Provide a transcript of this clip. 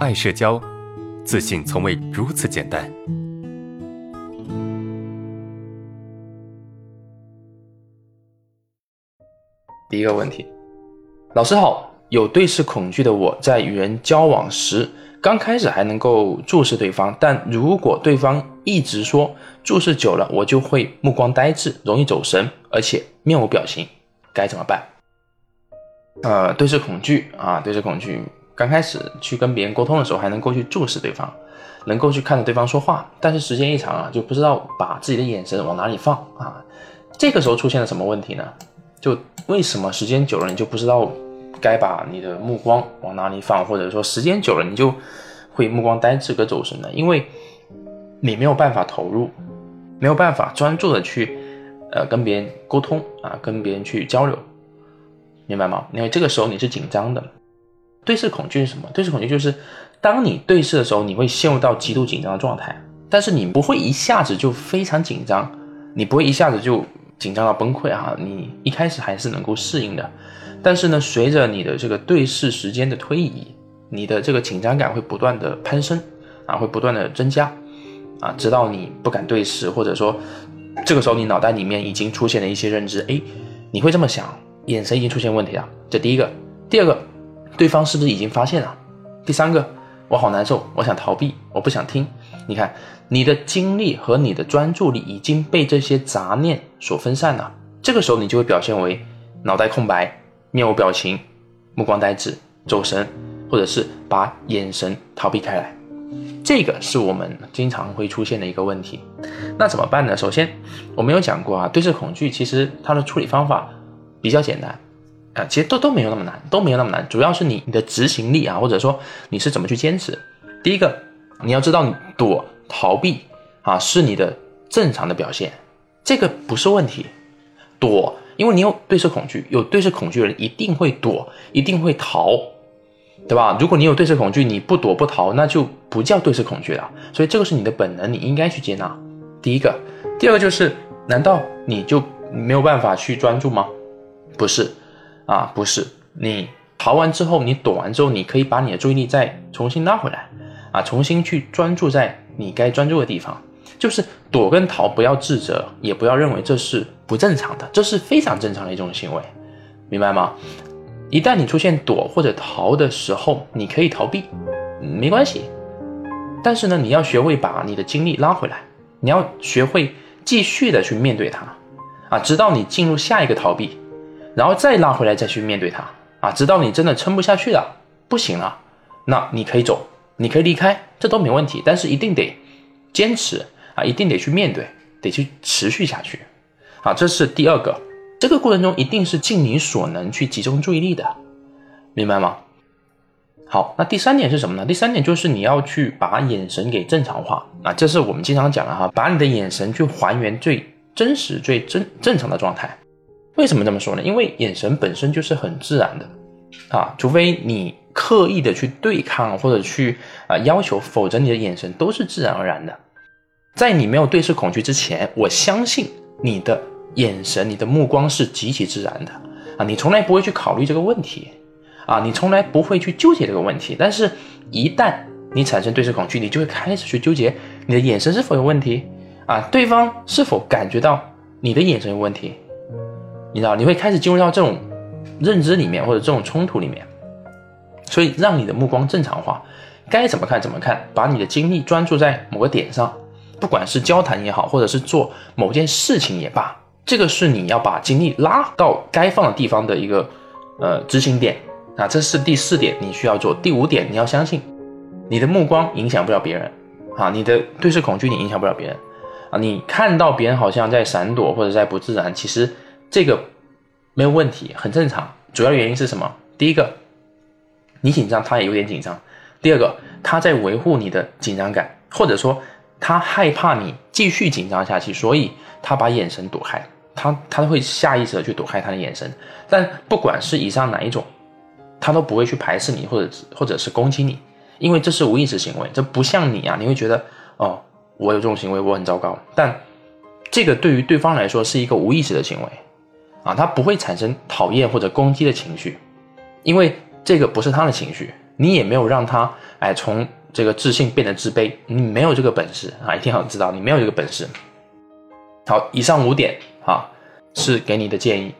爱社交，自信从未如此简单。第一个问题，老师好，有对视恐惧的我在与人交往时，刚开始还能够注视对方，但如果对方一直说注视久了，我就会目光呆滞，容易走神，而且面无表情，该怎么办？呃，对视恐惧啊，对视恐惧，刚开始去跟别人沟通的时候，还能够去注视对方，能够去看着对方说话，但是时间一长啊，就不知道把自己的眼神往哪里放啊。这个时候出现了什么问题呢？就为什么时间久了你就不知道该把你的目光往哪里放，或者说时间久了你就会目光呆滞、跟走神呢？因为你没有办法投入，没有办法专注的去呃跟别人沟通啊，跟别人去交流。明白吗？因为这个时候你是紧张的，对视恐惧是什么？对视恐惧就是当你对视的时候，你会陷入到极度紧张的状态，但是你不会一下子就非常紧张，你不会一下子就紧张到崩溃哈，你一开始还是能够适应的，但是呢，随着你的这个对视时间的推移，你的这个紧张感会不断的攀升啊，会不断的增加啊，直到你不敢对视，或者说这个时候你脑袋里面已经出现了一些认知，哎，你会这么想。眼神已经出现问题了，这第一个。第二个，对方是不是已经发现了？第三个，我好难受，我想逃避，我不想听。你看，你的精力和你的专注力已经被这些杂念所分散了。这个时候，你就会表现为脑袋空白、面无表情、目光呆滞、走神，或者是把眼神逃避开来。这个是我们经常会出现的一个问题。那怎么办呢？首先，我们有讲过啊，对视恐惧其实它的处理方法。比较简单，其实都都没有那么难，都没有那么难，主要是你你的执行力啊，或者说你是怎么去坚持。第一个，你要知道，你躲逃避啊是你的正常的表现，这个不是问题。躲，因为你有对视恐惧，有对视恐惧的人一定会躲，一定会逃，对吧？如果你有对视恐惧，你不躲不逃，那就不叫对视恐惧了。所以这个是你的本能，你应该去接纳。第一个，第二个就是，难道你就没有办法去专注吗？不是，啊，不是，你逃完之后，你躲完之后，你可以把你的注意力再重新拉回来，啊，重新去专注在你该专注的地方。就是躲跟逃，不要自责，也不要认为这是不正常的，这是非常正常的一种行为，明白吗？一旦你出现躲或者逃的时候，你可以逃避，没关系，但是呢，你要学会把你的精力拉回来，你要学会继续的去面对它，啊，直到你进入下一个逃避。然后再拉回来，再去面对它啊，直到你真的撑不下去了，不行了，那你可以走，你可以离开，这都没问题。但是一定得坚持啊，一定得去面对，得去持续下去啊。这是第二个，这个过程中一定是尽你所能去集中注意力的，明白吗？好，那第三点是什么呢？第三点就是你要去把眼神给正常化啊，这是我们经常讲的哈，把你的眼神去还原最真实、最正正常的状态。为什么这么说呢？因为眼神本身就是很自然的，啊，除非你刻意的去对抗或者去啊要求，否则你的眼神都是自然而然的。在你没有对视恐惧之前，我相信你的眼神、你的目光是极其自然的啊，你从来不会去考虑这个问题啊，你从来不会去纠结这个问题。但是，一旦你产生对视恐惧，你就会开始去纠结你的眼神是否有问题啊，对方是否感觉到你的眼神有问题。你知道，你会开始进入到这种认知里面，或者这种冲突里面，所以让你的目光正常化，该怎么看怎么看，把你的精力专注在某个点上，不管是交谈也好，或者是做某件事情也罢，这个是你要把精力拉到该放的地方的一个呃执行点啊，这是第四点你需要做。第五点，你要相信你的目光影响不了别人啊，你的对视恐惧你影响不了别人啊，你看到别人好像在闪躲或者在不自然，其实。这个没有问题，很正常。主要原因是什么？第一个，你紧张，他也有点紧张；第二个，他在维护你的紧张感，或者说他害怕你继续紧张下去，所以他把眼神躲开，他他会下意识的去躲开他的眼神。但不管是以上哪一种，他都不会去排斥你，或者或者是攻击你，因为这是无意识行为，这不像你啊，你会觉得哦，我有这种行为，我很糟糕。但这个对于对方来说是一个无意识的行为。啊，他不会产生讨厌或者攻击的情绪，因为这个不是他的情绪，你也没有让他哎从这个自信变得自卑，你没有这个本事啊！一定要知道你没有这个本事。好，以上五点啊是给你的建议。